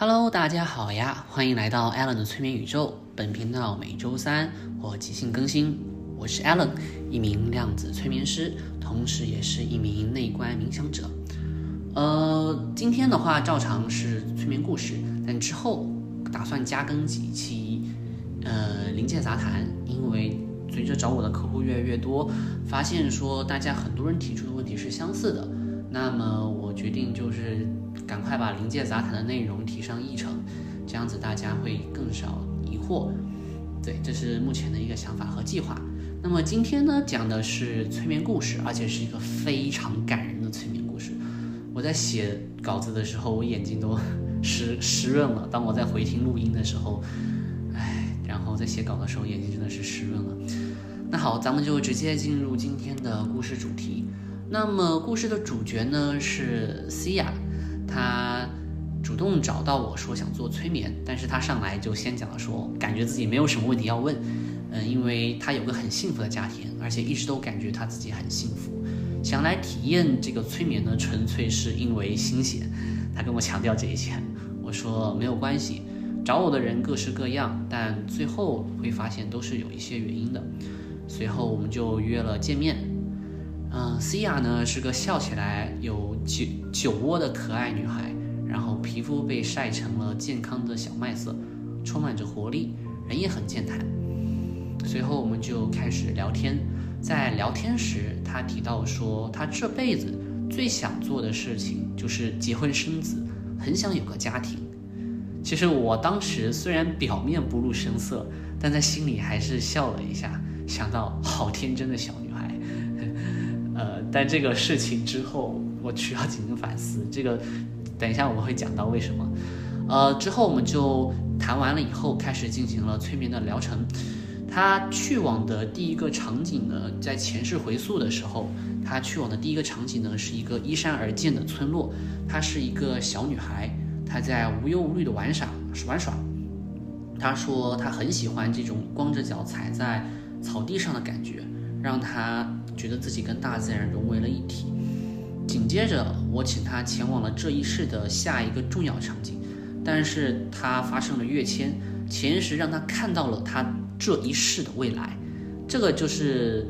Hello，大家好呀，欢迎来到 Allen 的催眠宇宙。本频道每周三或即兴更新。我是 Allen，一名量子催眠师，同时也是一名内观冥想者。呃，今天的话照常是催眠故事，但之后打算加更几期呃临界杂谈，因为随着找我的客户越来越多，发现说大家很多人提出的问题是相似的，那么我决定就是赶快把灵界杂谈的内容提上议程，这样子大家会更少疑惑。对，这是目前的一个想法和计划。那么今天呢，讲的是催眠故事，而且是一个非常感人的催眠故事。我在写稿子的时候，我眼睛都湿湿润了。当我在回听录音的时候，唉，然后在写稿的时候，眼睛真的是湿润了。那好，咱们就直接进入今天的故事主题。那么故事的主角呢是 Cia，他主动找到我说想做催眠，但是他上来就先讲了说，感觉自己没有什么问题要问，嗯，因为他有个很幸福的家庭，而且一直都感觉他自己很幸福，想来体验这个催眠呢，纯粹是因为新鲜。他跟我强调这一切，我说没有关系，找我的人各式各样，但最后会发现都是有一些原因的。随后我们就约了见面。嗯西亚呢是个笑起来有酒酒窝的可爱女孩，然后皮肤被晒成了健康的小麦色，充满着活力，人也很健谈。随后我们就开始聊天，在聊天时，她提到说，她这辈子最想做的事情就是结婚生子，很想有个家庭。其实我当时虽然表面不露声色，但在心里还是笑了一下，想到好天真的小女孩。但这个事情之后，我需要进行反思。这个，等一下我们会讲到为什么。呃，之后我们就谈完了以后，开始进行了催眠的疗程。他去往的第一个场景呢，在前世回溯的时候，他去往的第一个场景呢，是一个依山而建的村落。她是一个小女孩，她在无忧无虑的玩耍玩耍。她说她很喜欢这种光着脚踩在草地上的感觉，让他。觉得自己跟大自然融为了一体。紧接着，我请他前往了这一世的下一个重要场景，但是他发生了跃迁，前世让他看到了他这一世的未来。这个就是，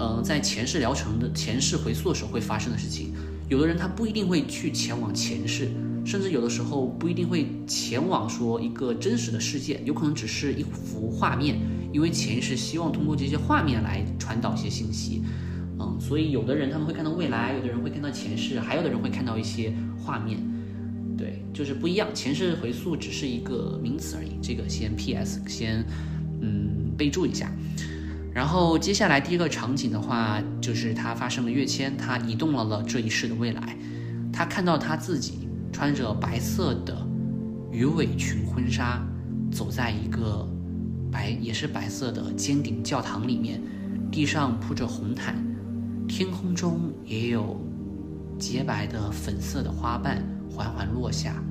嗯，在前世疗程的前世回溯的时候会发生的事情。有的人他不一定会去前往前世，甚至有的时候不一定会前往说一个真实的世界，有可能只是一幅画面。因为潜意识希望通过这些画面来传导一些信息，嗯，所以有的人他们会看到未来，有的人会看到前世，还有的人会看到一些画面，对，就是不一样。前世回溯只是一个名词而已，这个先 P.S. 先嗯备注一下。然后接下来第一个场景的话，就是他发生了跃迁，他移动了了这一世的未来，他看到他自己穿着白色的鱼尾裙婚纱，走在一个。白也是白色的尖顶教堂里面，地上铺着红毯，天空中也有洁白的粉色的花瓣缓缓落下，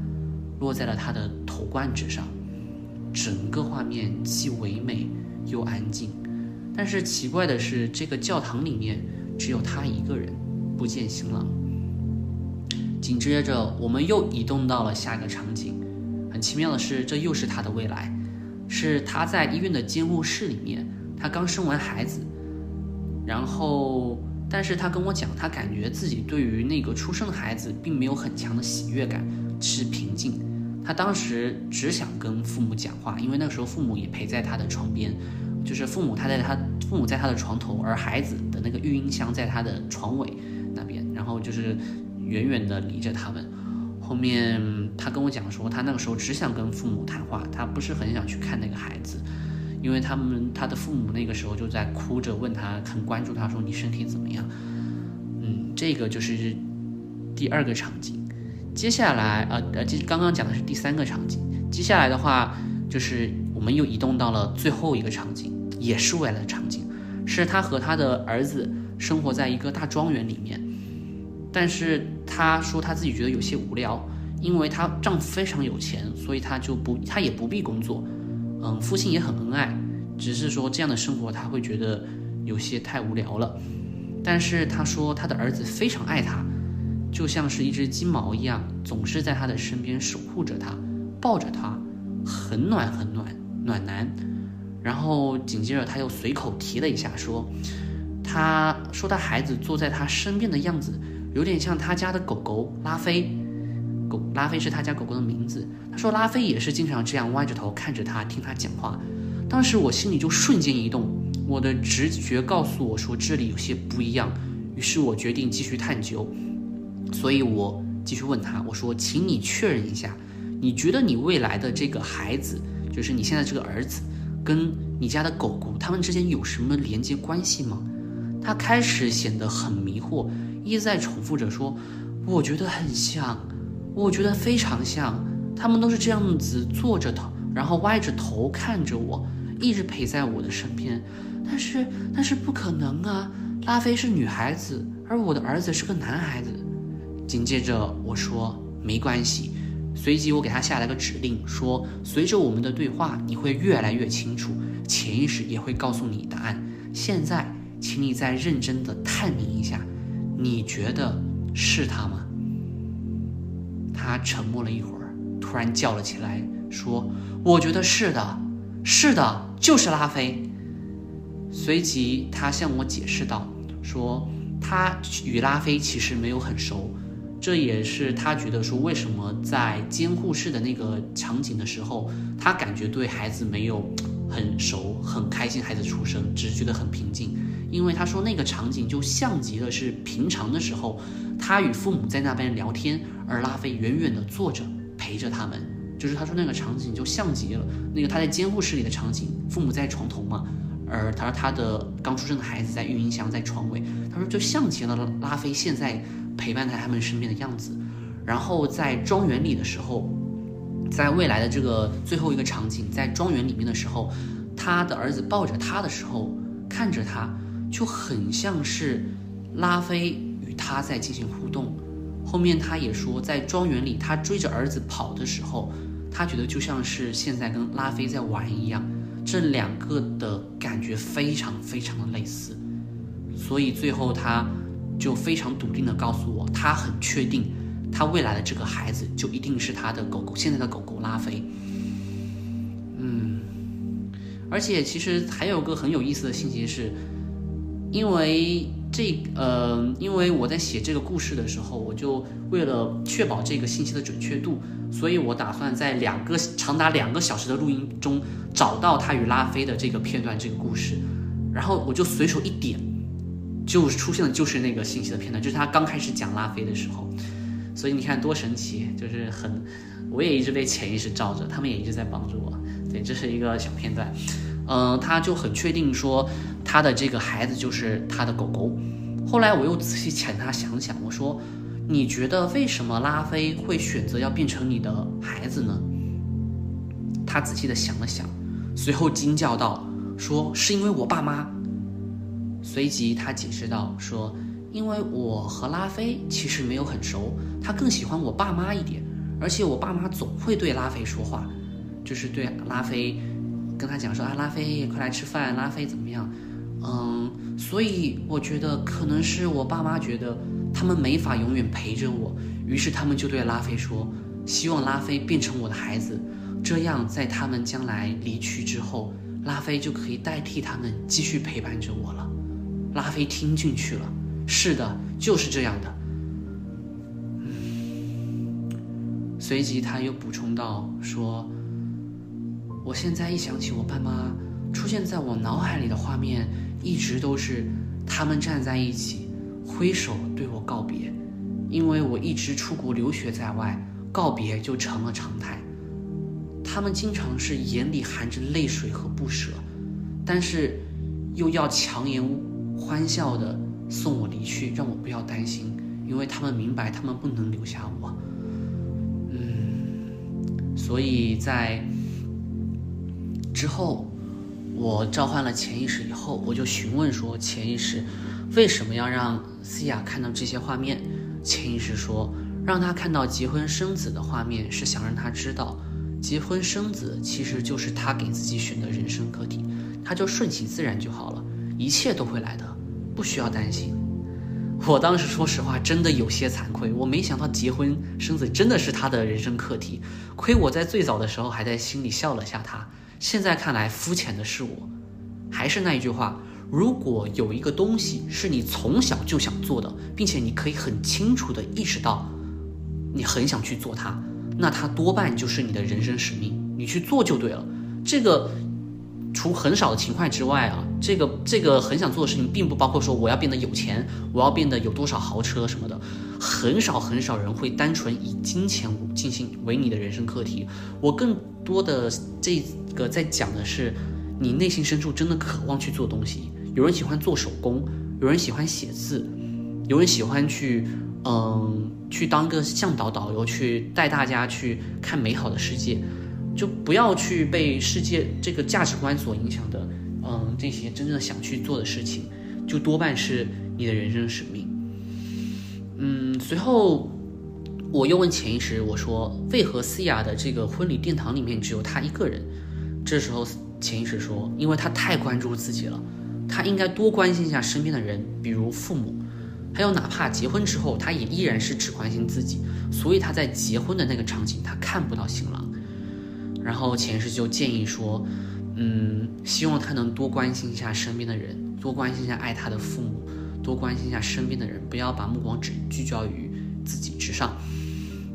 落在了他的头冠之上。整个画面既唯美又安静，但是奇怪的是，这个教堂里面只有他一个人，不见新郎。紧接着，我们又移动到了下一个场景，很奇妙的是，这又是他的未来。是他在医院的监护室里面，他刚生完孩子，然后，但是他跟我讲，他感觉自己对于那个出生的孩子并没有很强的喜悦感，是平静。他当时只想跟父母讲话，因为那个时候父母也陪在他的床边，就是父母他在他父母在他的床头，而孩子的那个育婴箱在他的床尾那边，然后就是远远的离着他们。后面他跟我讲说，他那个时候只想跟父母谈话，他不是很想去看那个孩子，因为他们他的父母那个时候就在哭着问他，很关注他，说你身体怎么样？嗯，这个就是第二个场景。接下来，呃呃，这刚刚讲的是第三个场景。接下来的话，就是我们又移动到了最后一个场景，也是未来的场景，是他和他的儿子生活在一个大庄园里面。但是她说她自己觉得有些无聊，因为她丈夫非常有钱，所以她就不她也不必工作，嗯，父亲也很恩爱，只是说这样的生活她会觉得有些太无聊了。但是她说她的儿子非常爱她，就像是一只金毛一样，总是在她的身边守护着她，抱着她，很暖很暖暖男。然后紧接着他又随口提了一下，说，他说他孩子坐在他身边的样子，有点像他家的狗狗拉菲。狗拉菲是他家狗狗的名字。他说拉菲也是经常这样歪着头看着他，听他讲话。当时我心里就瞬间一动，我的直觉告诉我说这里有些不一样。于是我决定继续探究，所以我继续问他，我说，请你确认一下，你觉得你未来的这个孩子，就是你现在这个儿子，跟你家的狗狗他们之间有什么连接关系吗？他开始显得很迷惑，一再重复着说，我觉得很像。我觉得非常像，他们都是这样子坐着头，然后歪着头看着我，一直陪在我的身边。但是，但是不可能啊！拉菲是女孩子，而我的儿子是个男孩子。紧接着我说没关系，随即我给他下了个指令，说随着我们的对话，你会越来越清楚，潜意识也会告诉你答案。现在，请你再认真的探明一下，你觉得是他吗？他沉默了一会儿，突然叫了起来，说：“我觉得是的，是的，就是拉菲。”随即他向我解释道：“说他与拉菲其实没有很熟，这也是他觉得说为什么在监护室的那个场景的时候，他感觉对孩子没有很熟，很开心孩子出生，只是觉得很平静。因为他说那个场景就像极了是平常的时候。”他与父母在那边聊天，而拉菲远远地坐着陪着他们。就是他说那个场景就像极了那个他在监护室里的场景，父母在床头嘛，而他说他的刚出生的孩子在育婴箱在床尾。他说就像极了拉菲现在陪伴在他们身边的样子。然后在庄园里的时候，在未来的这个最后一个场景，在庄园里面的时候，他的儿子抱着他的时候，看着他就很像是拉菲与。他在进行互动，后面他也说，在庄园里，他追着儿子跑的时候，他觉得就像是现在跟拉菲在玩一样，这两个的感觉非常非常的类似，所以最后他就非常笃定的告诉我，他很确定，他未来的这个孩子就一定是他的狗狗，现在的狗狗拉菲。嗯，而且其实还有个很有意思的信息是，因为。这呃，因为我在写这个故事的时候，我就为了确保这个信息的准确度，所以我打算在两个长达两个小时的录音中找到他与拉菲的这个片段，这个故事，然后我就随手一点，就出现的就是那个信息的片段，就是他刚开始讲拉菲的时候，所以你看多神奇，就是很，我也一直被潜意识罩着，他们也一直在帮助我，对，这是一个小片段。嗯，他就很确定说他的这个孩子就是他的狗狗。后来我又仔细请他想想，我说：“你觉得为什么拉菲会选择要变成你的孩子呢？”他仔细的想了想，随后惊叫道：“说是因为我爸妈。”随即他解释道：“说因为我和拉菲其实没有很熟，他更喜欢我爸妈一点，而且我爸妈总会对拉菲说话，就是对拉菲。”跟他讲说啊，拉菲快来吃饭，拉菲怎么样？嗯，所以我觉得可能是我爸妈觉得他们没法永远陪着我，于是他们就对拉菲说，希望拉菲变成我的孩子，这样在他们将来离去之后，拉菲就可以代替他们继续陪伴着我了。拉菲听进去了，是的，就是这样的。嗯，随即他又补充道说。我现在一想起我爸妈出现在我脑海里的画面，一直都是他们站在一起，挥手对我告别。因为我一直出国留学在外，告别就成了常态。他们经常是眼里含着泪水和不舍，但是又要强颜欢笑的送我离去，让我不要担心，因为他们明白他们不能留下我。嗯，所以在。之后，我召唤了潜意识以后，我就询问说：“潜意识为什么要让思雅看到这些画面？”潜意识说：“让他看到结婚生子的画面，是想让他知道，结婚生子其实就是他给自己选的人生课题，他就顺其自然就好了，一切都会来的，不需要担心。”我当时说实话，真的有些惭愧。我没想到结婚生子真的是他的人生课题，亏我在最早的时候还在心里笑了下他。现在看来，肤浅的是我。还是那一句话，如果有一个东西是你从小就想做的，并且你可以很清楚的意识到，你很想去做它，那它多半就是你的人生使命，你去做就对了。这个。除很少的情况之外啊，这个这个很想做的事情，并不包括说我要变得有钱，我要变得有多少豪车什么的，很少很少人会单纯以金钱进行为你的人生课题。我更多的这个在讲的是，你内心深处真的渴望去做东西。有人喜欢做手工，有人喜欢写字，有人喜欢去嗯去当个向导导游，去带大家去看美好的世界。就不要去被世界这个价值观所影响的，嗯，这些真正想去做的事情，就多半是你的人生使命。嗯，随后我又问潜意识，我说为何思雅的这个婚礼殿堂里面只有她一个人？这时候潜意识说，因为她太关注自己了，她应该多关心一下身边的人，比如父母，还有哪怕结婚之后，她也依然是只关心自己，所以她在结婚的那个场景，她看不到新郎。然后前世就建议说，嗯，希望他能多关心一下身边的人，多关心一下爱他的父母，多关心一下身边的人，不要把目光只聚焦于自己之上。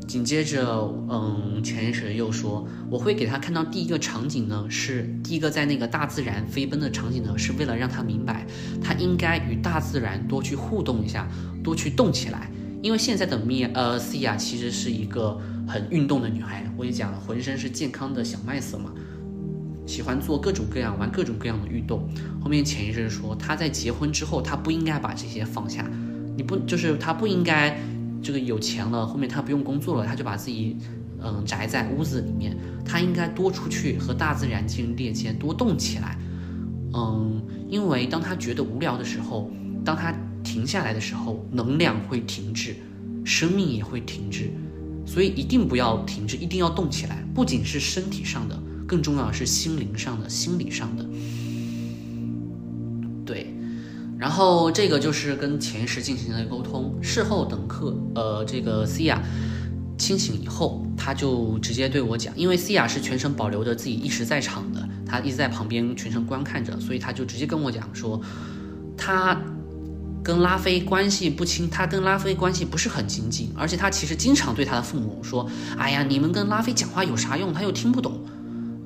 紧接着，嗯，潜意识又说，我会给他看到第一个场景呢，是第一个在那个大自然飞奔的场景呢，是为了让他明白，他应该与大自然多去互动一下，多去动起来。因为现在的米呃西亚其实是一个很运动的女孩，我也讲了，浑身是健康的小麦色嘛，喜欢做各种各样、玩各种各样的运动。后面潜意识说，她在结婚之后，她不应该把这些放下。你不就是她不应该这个有钱了，后面她不用工作了，她就把自己嗯宅在屋子里面。她应该多出去和大自然进行链接，多动起来。嗯，因为当她觉得无聊的时候，当她。停下来的时候，能量会停滞，生命也会停滞，所以一定不要停滞，一定要动起来。不仅是身体上的，更重要的是心灵上的、心理上的。对，然后这个就是跟潜意识进行了沟通。事后等客，呃，这个西亚清醒以后，他就直接对我讲，因为西亚是全程保留着自己意识在场的，他一直在旁边全程观看着，所以他就直接跟我讲说，他。跟拉菲关系不亲，他跟拉菲关系不是很亲近，而且他其实经常对他的父母说：“哎呀，你们跟拉菲讲话有啥用？他又听不懂。”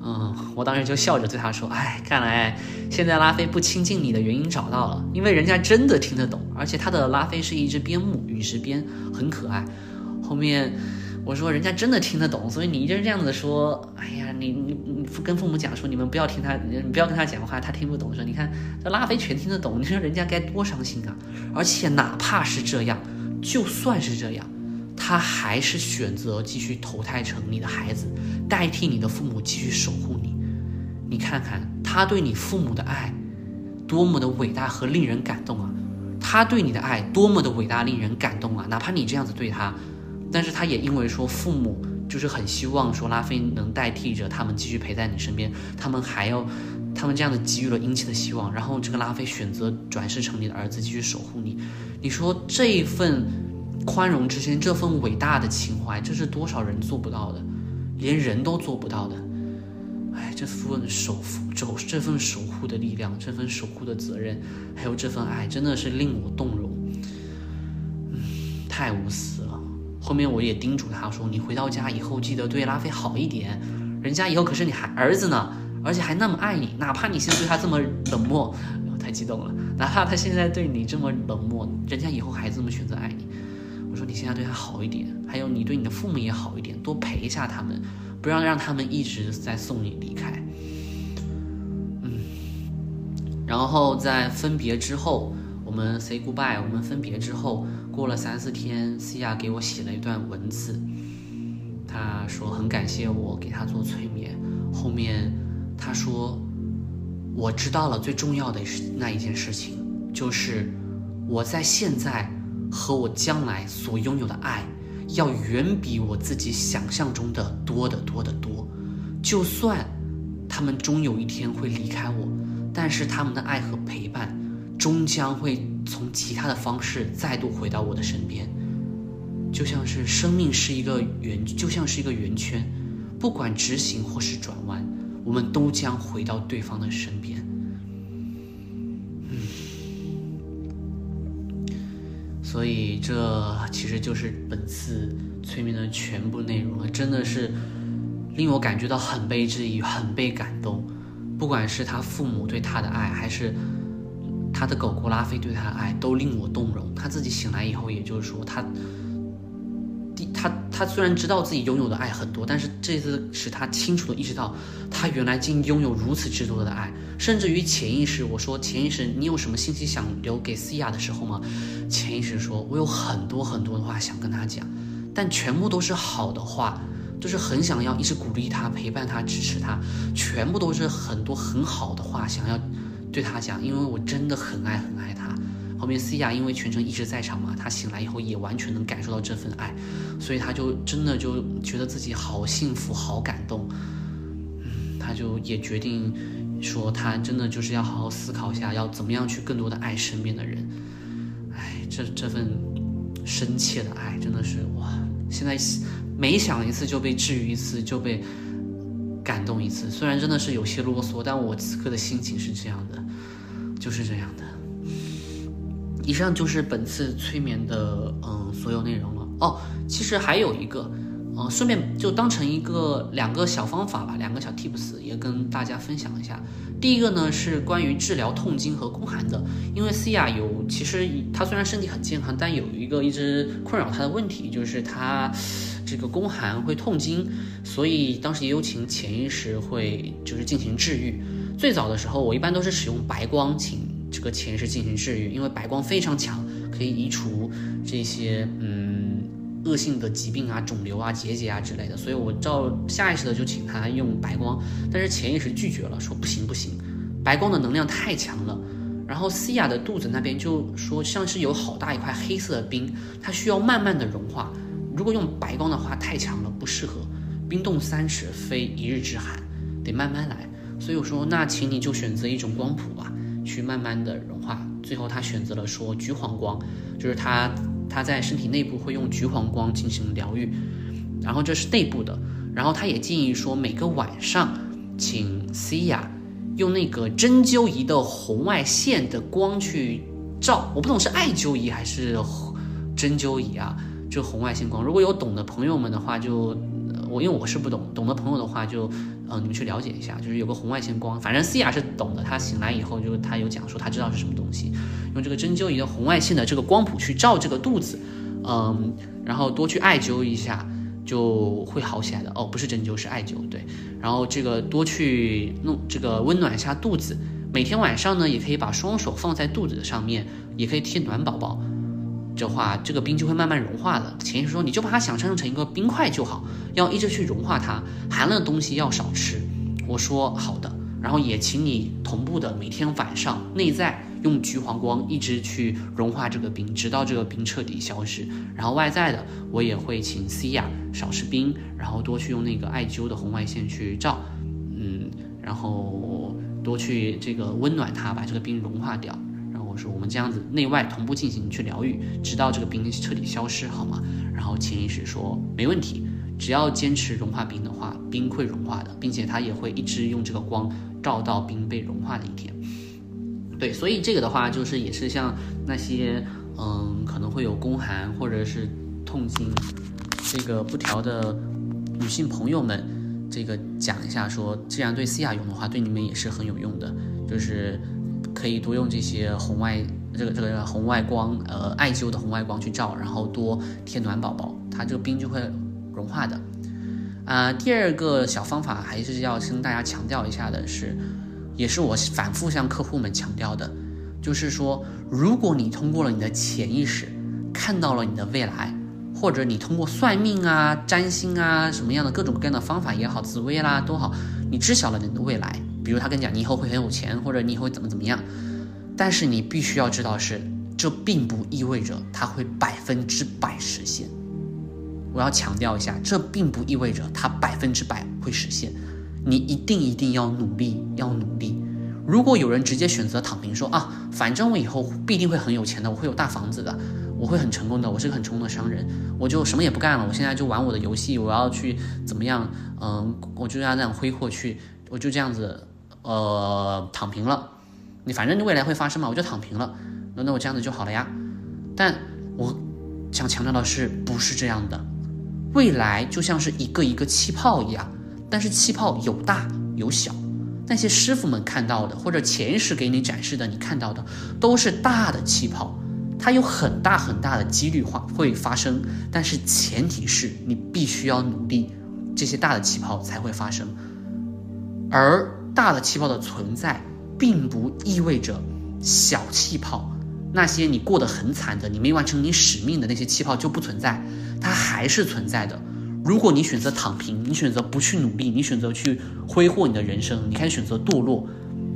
嗯，我当时就笑着对他说：“哎，看来现在拉菲不亲近你的原因找到了，因为人家真的听得懂，而且他的拉菲是一只边牧，陨石边，很可爱。”后面。我说人家真的听得懂，所以你一直这样子说，哎呀，你你你跟父母讲说你们不要听他，你不要跟他讲话，他听不懂。说你看这拉菲全听得懂，你说人家该多伤心啊！而且哪怕是这样，就算是这样，他还是选择继续投胎成你的孩子，代替你的父母继续守护你。你看看他对你父母的爱，多么的伟大和令人感动啊！他对你的爱多么的伟大令人感动啊！哪怕你这样子对他。但是他也因为说父母就是很希望说拉菲能代替着他们继续陪在你身边，他们还要，他们这样的给予了殷切的希望，然后这个拉菲选择转世成你的儿子继续守护你，你说这一份宽容之心，这份伟大的情怀，这是多少人做不到的，连人都做不到的，哎，这份守护，守这份守护的力量，这份守护的责任，还有这份爱，真的是令我动容，嗯，太无私了。后面我也叮嘱他说：“你回到家以后记得对拉菲好一点，人家以后可是你孩儿子呢，而且还那么爱你。哪怕你现在对他这么冷漠，太激动了。哪怕他现在对你这么冷漠，人家以后还这么选择爱你。我说你现在对他好一点，还有你对你的父母也好一点，多陪一下他们，不要让他们一直在送你离开。嗯，然后在分别之后，我们 say goodbye，我们分别之后。”过了三四天，西亚给我写了一段文字。他说很感谢我给他做催眠。后面他说，我知道了最重要的是那一件事情，就是我在现在和我将来所拥有的爱，要远比我自己想象中的多得多得多。就算他们终有一天会离开我，但是他们的爱和陪伴终将会。从其他的方式再度回到我的身边，就像是生命是一个圆，就像是一个圆圈，不管直行或是转弯，我们都将回到对方的身边。嗯所以这其实就是本次催眠的全部内容了，真的是令我感觉到很被治愈，很被感动。不管是他父母对他的爱，还是他的狗狗拉菲对他的爱，都令我动容。他自己醒来以后，也就是说他。他他虽然知道自己拥有的爱很多，但是这次使他清楚的意识到，他原来竟拥有如此之多的爱，甚至于潜意识，我说潜意识，你有什么信息想留给西亚的时候吗？潜意识说，我有很多很多的话想跟他讲，但全部都是好的话，就是很想要一直鼓励他、陪伴他、支持他，全部都是很多很好的话想要对他讲，因为我真的很爱很爱他。后面 C 亚因为全程一直在场嘛，他醒来以后也完全能感受到这份爱，所以他就真的就觉得自己好幸福、好感动。嗯，他就也决定说，他真的就是要好好思考一下，要怎么样去更多的爱身边的人。哎，这这份深切的爱真的是哇！现在每想一次就被治愈一次，就被感动一次。虽然真的是有些啰嗦，但我此刻的心情是这样的，就是这样的。以上就是本次催眠的嗯所有内容了哦。其实还有一个，嗯，顺便就当成一个两个小方法吧，两个小 tips 也跟大家分享一下。第一个呢是关于治疗痛经和宫寒的，因为 C 亚有其实她虽然身体很健康，但有一个一直困扰她的问题，就是她这个宫寒会痛经，所以当时也有请潜意识会就是进行治愈。最早的时候我一般都是使用白光请。这个潜意识进行治愈，因为白光非常强，可以移除这些嗯恶性的疾病啊、肿瘤啊、结节啊之类的。所以我照下意识的就请他用白光，但是潜意识拒绝了，说不行不行，白光的能量太强了。然后西亚的肚子那边就说像是有好大一块黑色的冰，它需要慢慢的融化。如果用白光的话太强了，不适合。冰冻三尺非一日之寒，得慢慢来。所以我说那请你就选择一种光谱吧。去慢慢的融化，最后他选择了说橘黄光，就是他他在身体内部会用橘黄光进行疗愈，然后这是内部的，然后他也建议说每个晚上请 C 亚用那个针灸仪的红外线的光去照，我不懂是艾灸仪还是针灸仪啊，就红外线光，如果有懂的朋友们的话就。我因为我是不懂，懂的朋友的话就，呃，你们去了解一下，就是有个红外线光，反正思雅是懂的，他醒来以后就他有讲说他知道是什么东西，用这个针灸仪的红外线的这个光谱去照这个肚子，嗯，然后多去艾灸一下就会好起来的。哦，不是针灸是艾灸，对，然后这个多去弄这个温暖一下肚子，每天晚上呢也可以把双手放在肚子上面，也可以贴暖宝宝。的话，这个冰就会慢慢融化的。潜意识说，你就把它想象成一个冰块就好，要一直去融化它，寒冷的东西要少吃。我说好的，然后也请你同步的每天晚上内在用橘黄光一直去融化这个冰，直到这个冰彻底消失。然后外在的，我也会请 C 亚少吃冰，然后多去用那个艾灸的红外线去照，嗯，然后多去这个温暖它，把这个冰融化掉。我说我们这样子内外同步进行去疗愈，直到这个冰彻底消失，好吗？然后潜意识说没问题，只要坚持融化冰的话，冰会融化的，并且它也会一直用这个光照到冰被融化的一天。对，所以这个的话就是也是像那些嗯可能会有宫寒或者是痛经这个不调的女性朋友们，这个讲一下说，既然对西亚用的话，对你们也是很有用的，就是。可以多用这些红外，这个这个红外光，呃，艾灸的红外光去照，然后多贴暖宝宝，它这个冰就会融化的。啊，第二个小方法还是要跟大家强调一下的是，也是我反复向客户们强调的，就是说，如果你通过了你的潜意识看到了你的未来，或者你通过算命啊、占星啊什么样的各种各样的方法也好，紫薇啦都好，你知晓了你的未来。比如他跟你讲，你以后会很有钱，或者你以后会怎么怎么样，但是你必须要知道是，这并不意味着他会百分之百实现。我要强调一下，这并不意味着他百分之百会实现，你一定一定要努力，要努力。如果有人直接选择躺平，说啊，反正我以后必定会很有钱的，我会有大房子的，我会很成功的，我是个很成功的商人，我就什么也不干了，我现在就玩我的游戏，我要去怎么样？嗯，我就要那样挥霍去，我就这样子，呃，躺平了。你反正未来会发生嘛，我就躺平了，那那我这样子就好了呀。但我想强调的是，不是这样的，未来就像是一个一个气泡一样，但是气泡有大有小。那些师傅们看到的，或者前世给你展示的，你看到的都是大的气泡，它有很大很大的几率化会发生，但是前提是你必须要努力，这些大的气泡才会发生。而大的气泡的存在，并不意味着小气泡，那些你过得很惨的，你没完成你使命的那些气泡就不存在，它还是存在的。如果你选择躺平，你选择不去努力，你选择去挥霍你的人生，你开始选择堕落，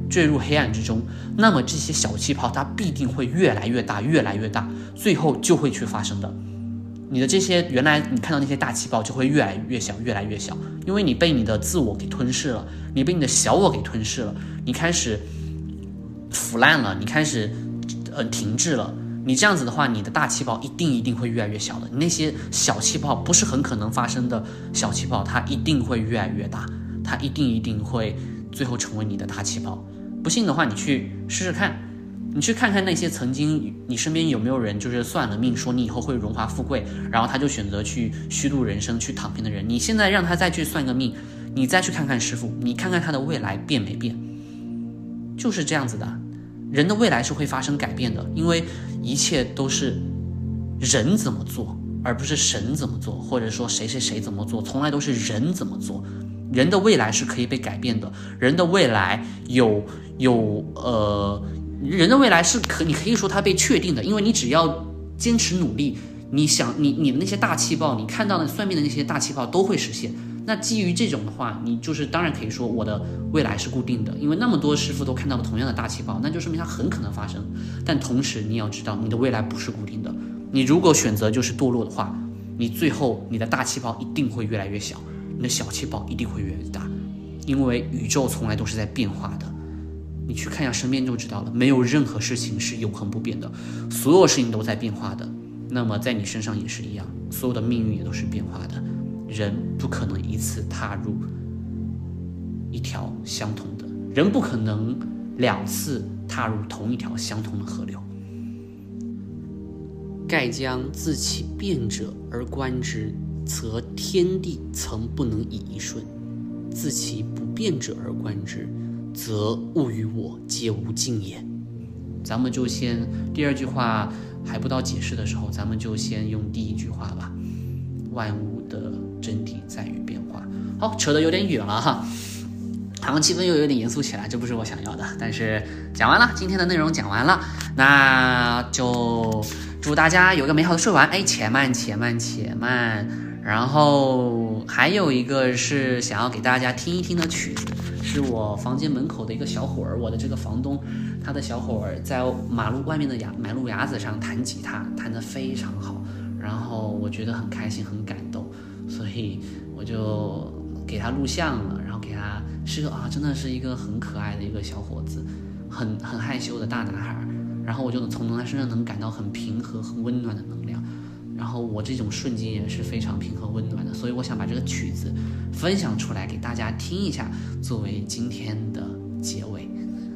坠入黑暗之中，那么这些小气泡它必定会越来越大，越来越大，最后就会去发生的。你的这些原来你看到那些大气泡就会越来越小，越来越小，因为你被你的自我给吞噬了，你被你的小我给吞噬了，你开始腐烂了，你开始呃停滞了。你这样子的话，你的大气泡一定一定会越来越小的。你那些小气泡不是很可能发生的小气泡，它一定会越来越大，它一定一定会最后成为你的大气泡。不信的话，你去试试看，你去看看那些曾经你身边有没有人就是算了命说你以后会荣华富贵，然后他就选择去虚度人生去躺平的人。你现在让他再去算个命，你再去看看师傅，你看看他的未来变没变，就是这样子的。人的未来是会发生改变的，因为一切都是人怎么做，而不是神怎么做，或者说谁谁谁怎么做，从来都是人怎么做。人的未来是可以被改变的，人的未来有有呃，人的未来是可你可以说它被确定的，因为你只要坚持努力，你想你你的那些大气泡，你看到的算命的那些大气泡都会实现。那基于这种的话，你就是当然可以说我的未来是固定的，因为那么多师傅都看到了同样的大气泡，那就说明它很可能发生。但同时你要知道，你的未来不是固定的。你如果选择就是堕落的话，你最后你的大气泡一定会越来越小，你的小气泡一定会越来越大，因为宇宙从来都是在变化的。去看一下身边就知道了，没有任何事情是永恒不变的，所有事情都在变化的。那么在你身上也是一样，所有的命运也都是变化的。人不可能一次踏入一条相同的，人不可能两次踏入同一条相同的河流。盖将自其变者而观之，则天地曾不能以一瞬；自其不变者而观之，则物与我皆无尽也。咱们就先第二句话还不到解释的时候，咱们就先用第一句话吧。万物的真谛在于变化。好，扯得有点远了哈，好像气氛又有点严肃起来，这不是我想要的。但是讲完了，今天的内容讲完了，那就祝大家有个美好的睡晚。哎，且慢，且慢，且慢。然后还有一个是想要给大家听一听的曲子，是我房间门口的一个小伙儿，我的这个房东，他的小伙儿在马路外面的牙马路牙子上弹吉他，弹得非常好。然后我觉得很开心，很感动，所以我就给他录像了，然后给他是个啊，真的是一个很可爱的一个小伙子，很很害羞的大男孩。然后我就从他身上能感到很平和、很温暖的能量。然后我这种瞬间也是非常平和温暖的，所以我想把这个曲子分享出来给大家听一下，作为今天的结尾。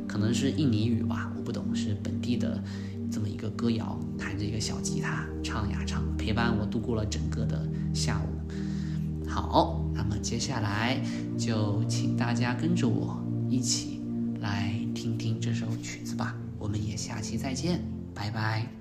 可能是印尼语吧，我不懂，是本地的。这么一个歌谣，弹着一个小吉他，唱呀唱，陪伴我度过了整个的下午。好，那么接下来就请大家跟着我一起来听听这首曲子吧。我们也下期再见，拜拜。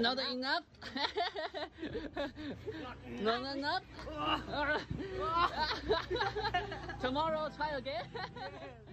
Not enough. Not enough. Tomorrow try again.